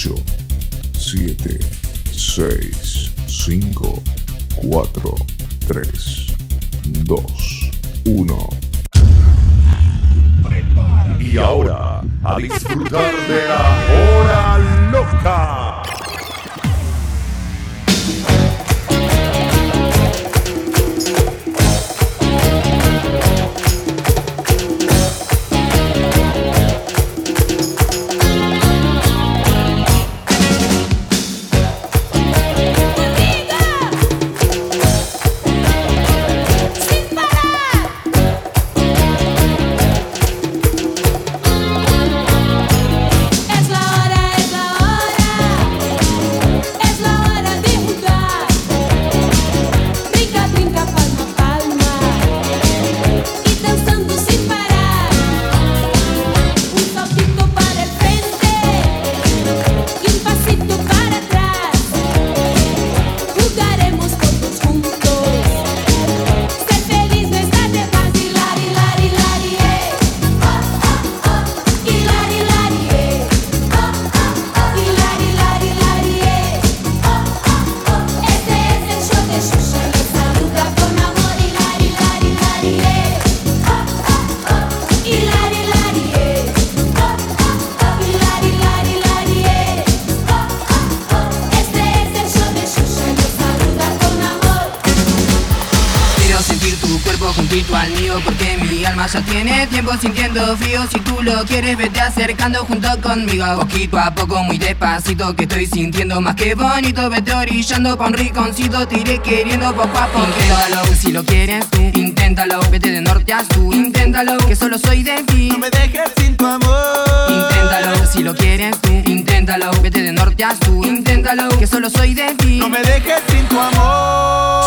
8, 7, 6, 5, 4, 3, 2, 1. Y ahora, a disfrutar de la hora loca. Ya tiene tiempo sintiendo frío. Si tú lo quieres vete acercando junto conmigo. Poquito a poco muy despacito que estoy sintiendo más que bonito. Vete orillando pa' un rinconcito te iré queriendo poco a poco. Inténtalo si lo quieres tú, inténtalo. Vete de norte a sur, inténtalo que solo soy de ti. No me dejes sin tu amor. Inténtalo si lo quieres tú, inténtalo. Vete de norte a sur, inténtalo que solo soy de ti. No me dejes sin tu amor.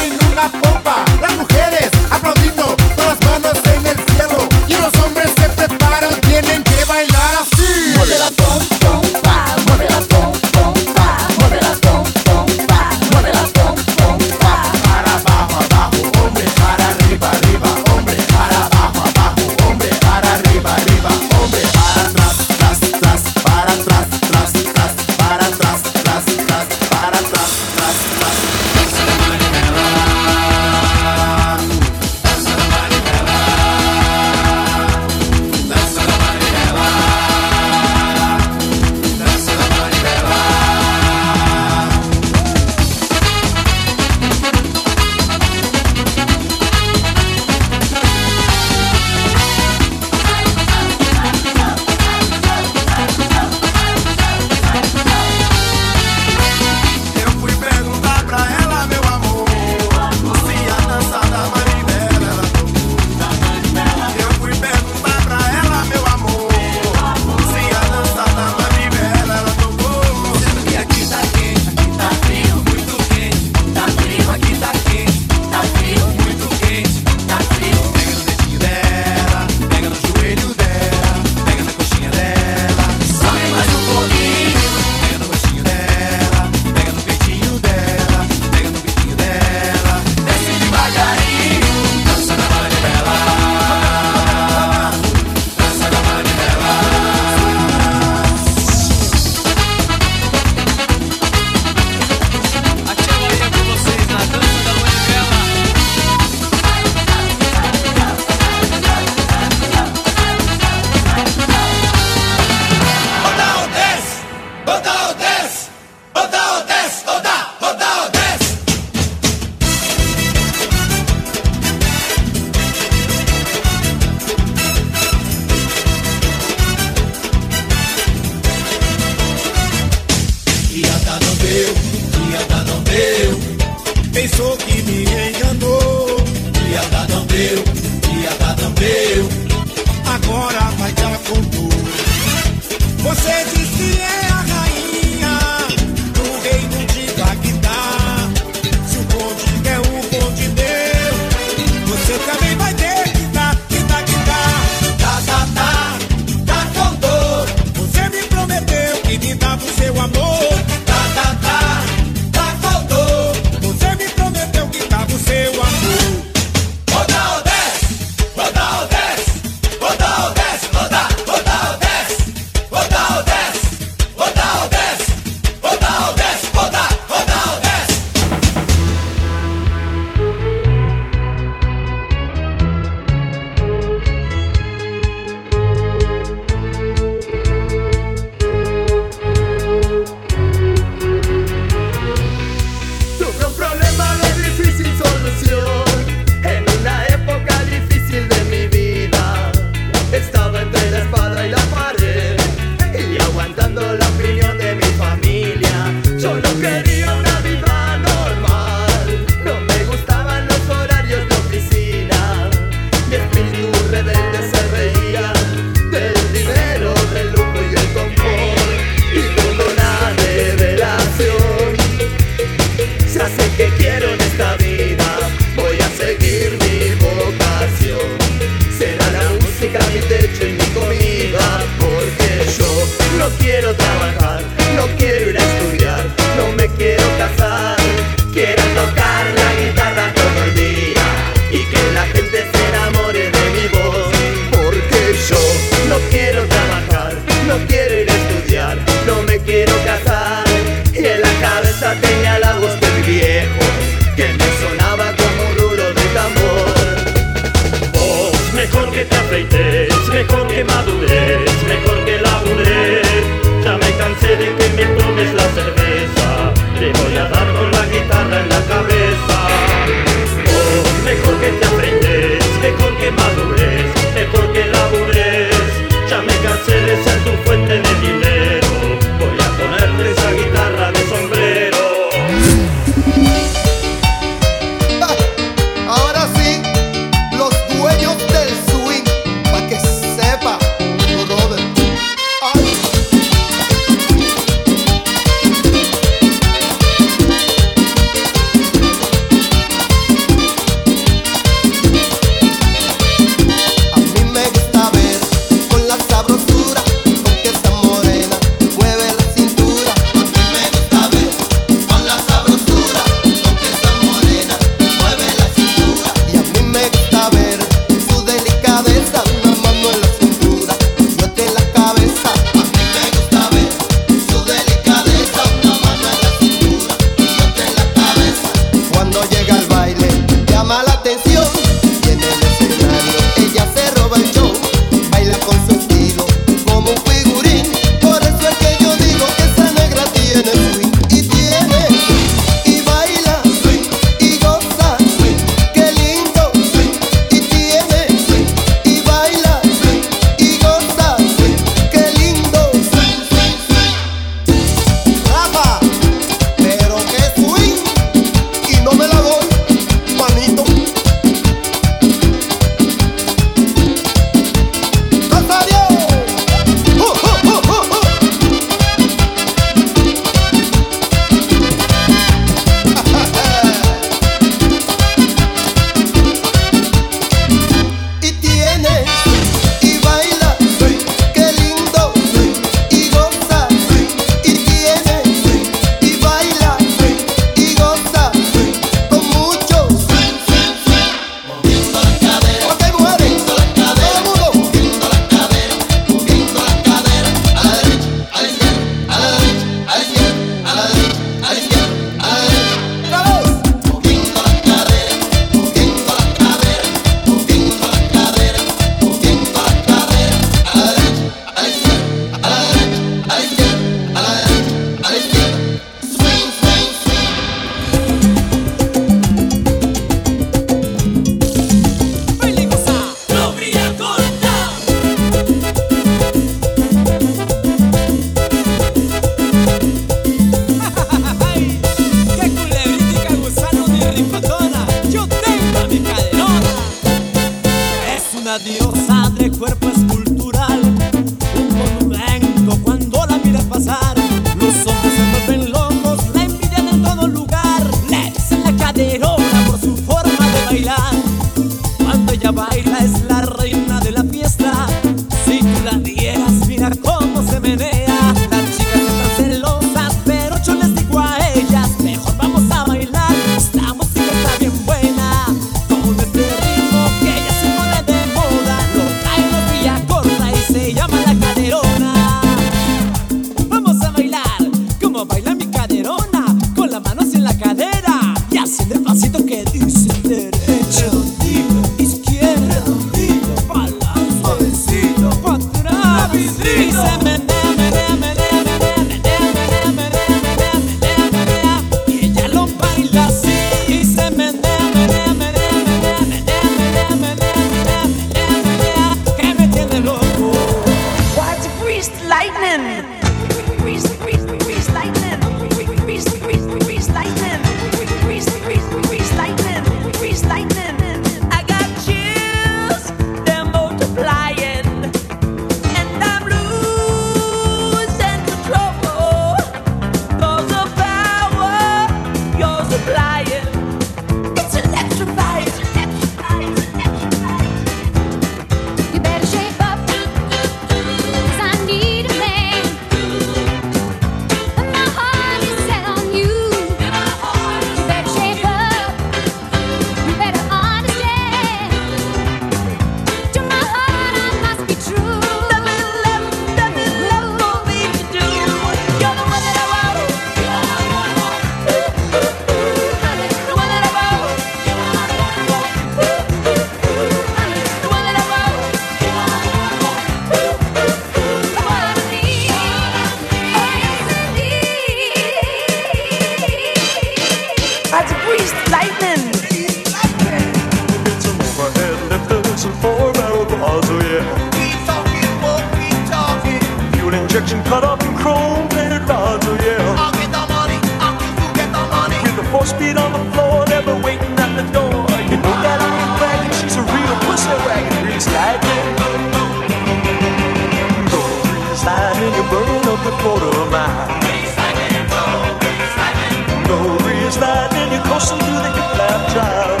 person do the hip lap jive.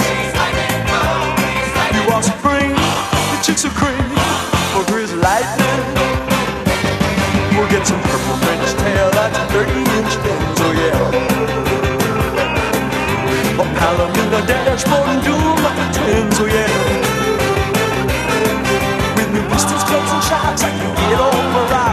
He walks spring, the chicks are cream, for grizzly lightning. We'll get some purple French tail, that's a 30 inch fins, oh yeah. A palomino dashboard and doom them like twins, oh yeah. With new pistols, clubs, and shots, I can get over.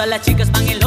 Todas las chicas van en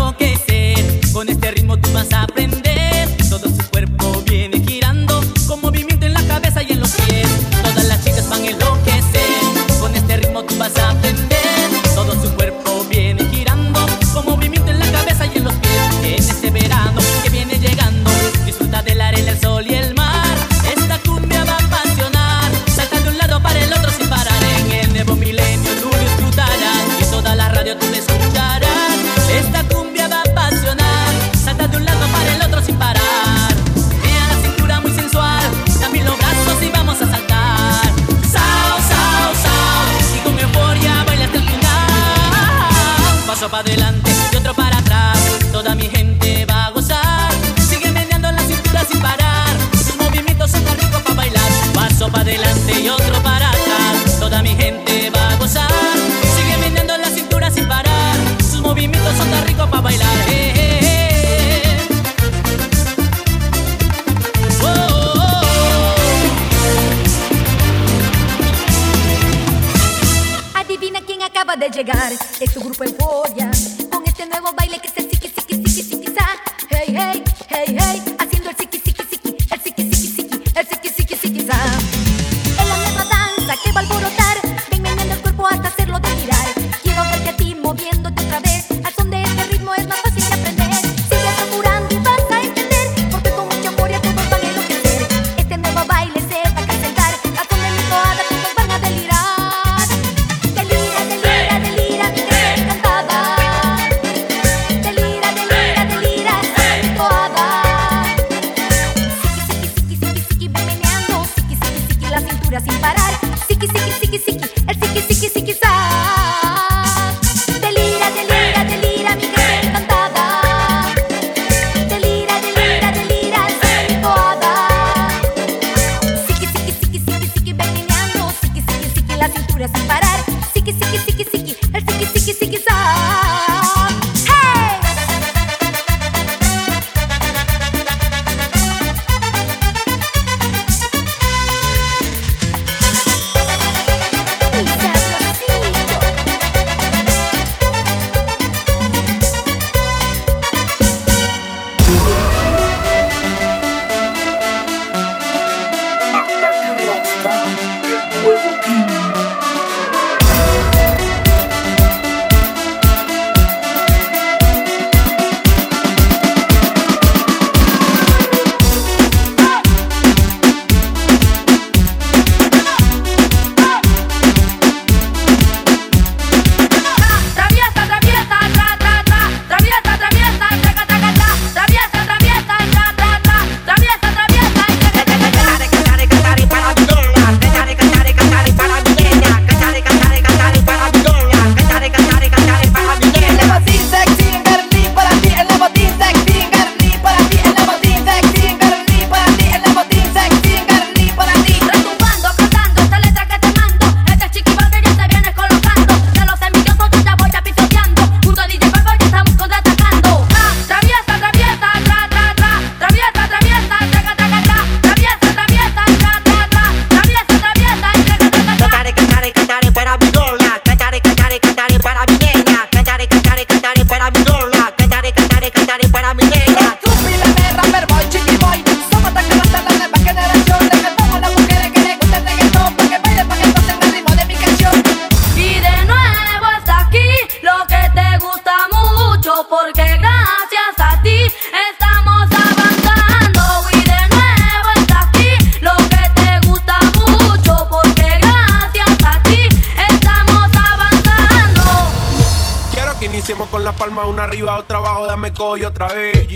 palma, una arriba, otra abajo, dame coño otra vez.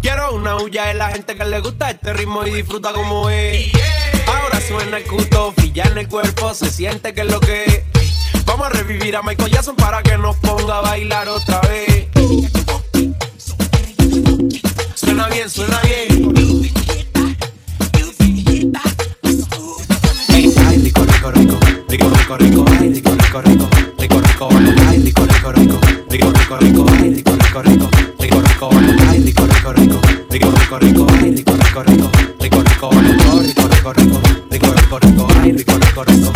Quiero una huya de la gente que le gusta este ritmo y disfruta como es. Ahora suena el cuto, ya en el cuerpo, se siente que es lo que es. Vamos a revivir a Michael Jackson para que nos ponga a bailar otra vez. Suena bien, suena bien. Ay, rico, rico, rico, rico, rico, rico, ay, rico, rico, rico, rico, rico, ay, rico, rico, rico, rico, rico, rico, rico, rico, rico, rico, rico, rico, rico, rico, rico.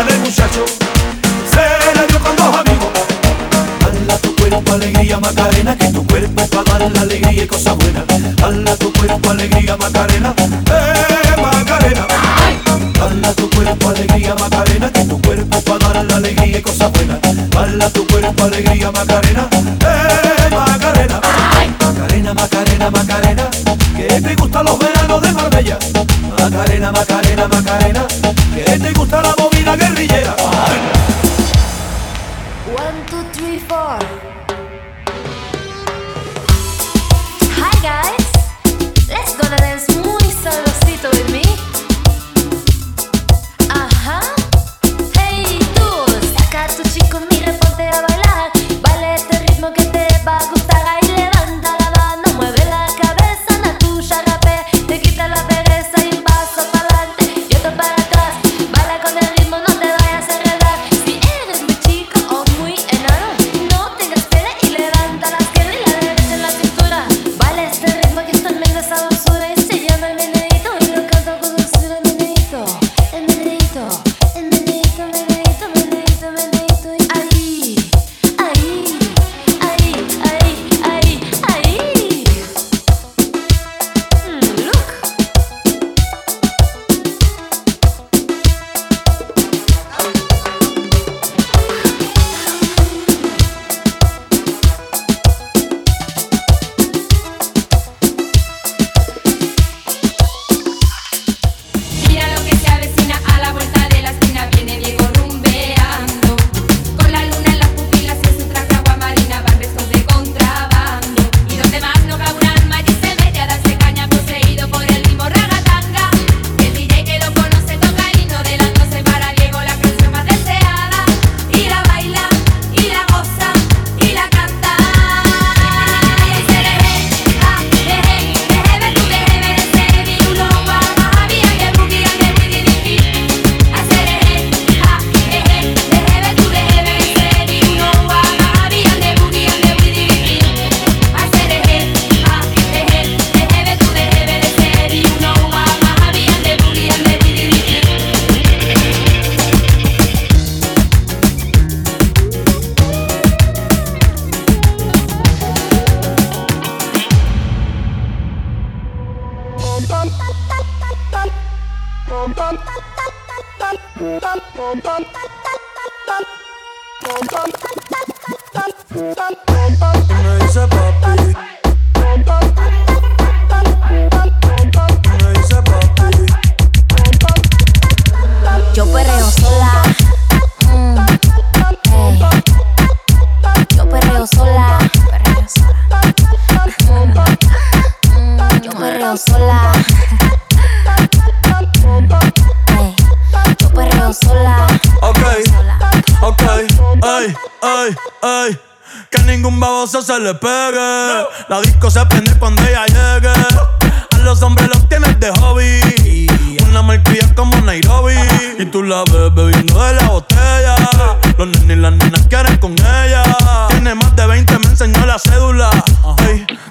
bandera del muchacho se la dio con dos amigos. Hala tu cuerpo alegría Macarena que tu cuerpo es para dar la alegría y cosas buenas Hala tu cuerpo alegría Macarena eh Macarena. Hala tu cuerpo alegría Macarena que tu cuerpo es para dar la alegría y cosas buenas Hala tu cuerpo alegría Macarena eh Macarena. Macarena, Macarena, Macarena, que te gustan los veranos de Marbella. Macarena, Macarena, Macarena, una.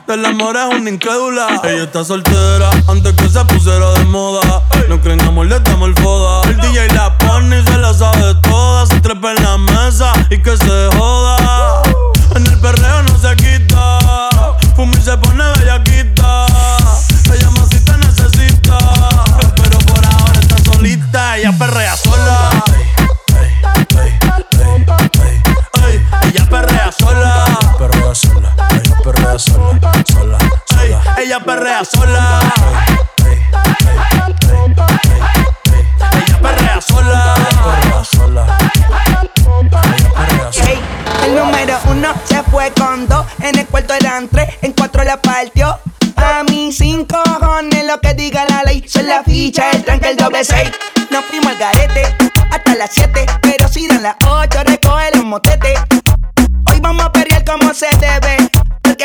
El amor es una incrédula. Ella está soltera antes que se pusiera de moda. No creen amor, le damos el foda. El DJ la pone y se la sabe toda. Se trepa en la mesa y que se joda. En el perreo no se quita. Fumir se pone bellaquita. sola, sola, sola. Ella perrea sola. Ella perrea sola. Sola. El número uno se fue con dos, en el cuarto eran tres, en cuatro la partió. A mí sin cojones lo que diga la ley, son la ficha, el tranque, el doble seis. Nos fuimos al garete hasta las siete, pero si dan las ocho recoge los motetes. Hoy vamos a pelear como se debe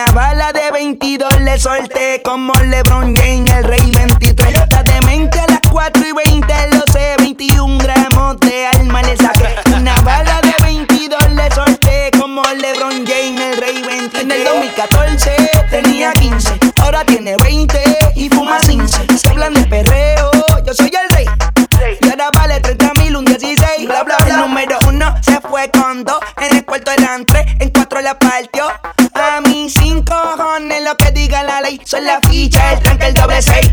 una bala de 22 le solté como say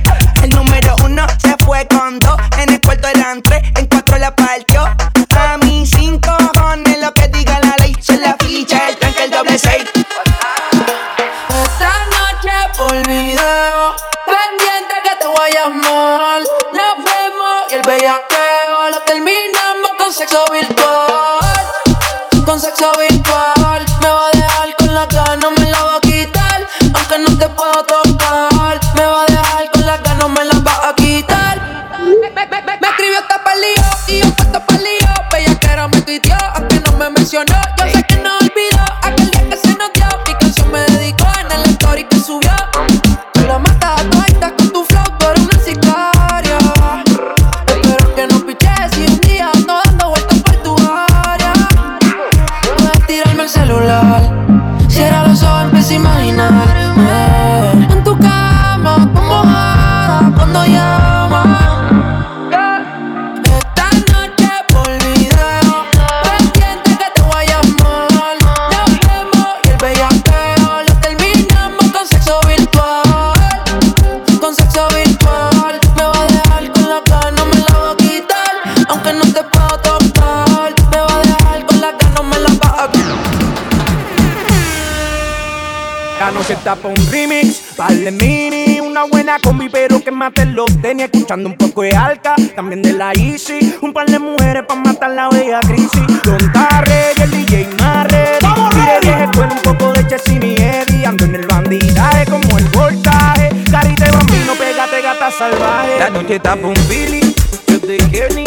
combi, pero que mate los tenis, escuchando un poco de alca, también de la Easy, un par de mujeres pa' matar la bella crisis. Don Tarre y el DJ Marre, tire vieja escuela, un poco de Chessy y Eddie, ando en el bandidaje como el voltaje, carita de bambino, pégate gata salvaje. La noche está un Billy, yo te quiero ninguna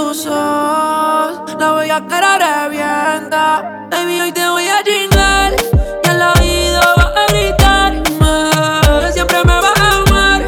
Ojos. La bella cara revienta. Baby, hoy te voy a chingar. Y la vida vas a gritarme. Siempre me vas a amar.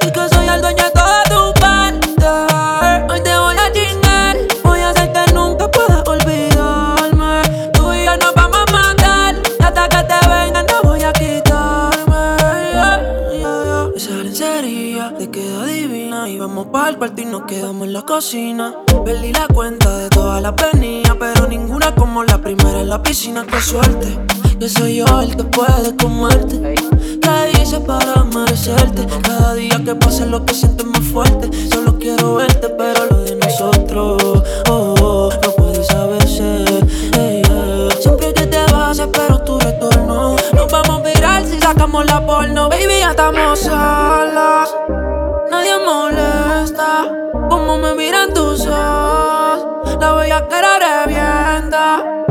Y que soy el dueño de toda tu parte. Hoy te voy a chingar. Voy a hacer que nunca puedas olvidarme. Tú y yo nos vamos a matar. Y hasta que te venga no voy a quitarme. Yeah, yeah, yeah. Esa lencería te queda divina. Y vamos para el cuarto y nos quedamos en la cocina. Perdí la cuenta de todas las venidas, pero ninguna como la primera en la piscina. Qué suerte, que soy yo el que puede comerte. Te hice para merecerte. Cada día que pasa lo que sientes más fuerte. Solo quiero verte, pero lo de nosotros oh, oh, no puede saberse. Hey. Siempre que te vas, espero tu retorno. Nos vamos a viral si sacamos la porno, baby, ya estamos solas. Nadie molesta. La bella cara revienta.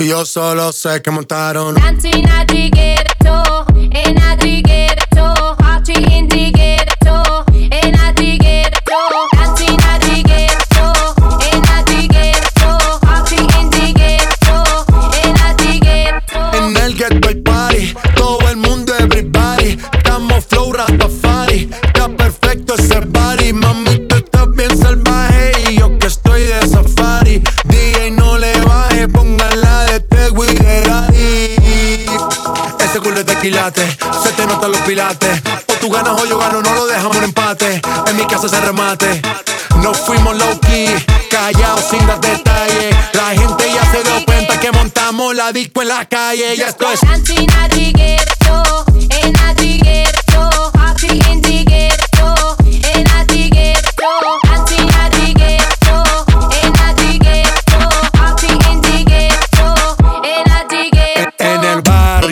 Y yo solo sé que montaron. Dancing, I dig it, so, and I dig it. de remate. Fuimos low key, callados sin dar detalles. La gente ya se dio cuenta que montamos la disco en la calle. Ya estoy.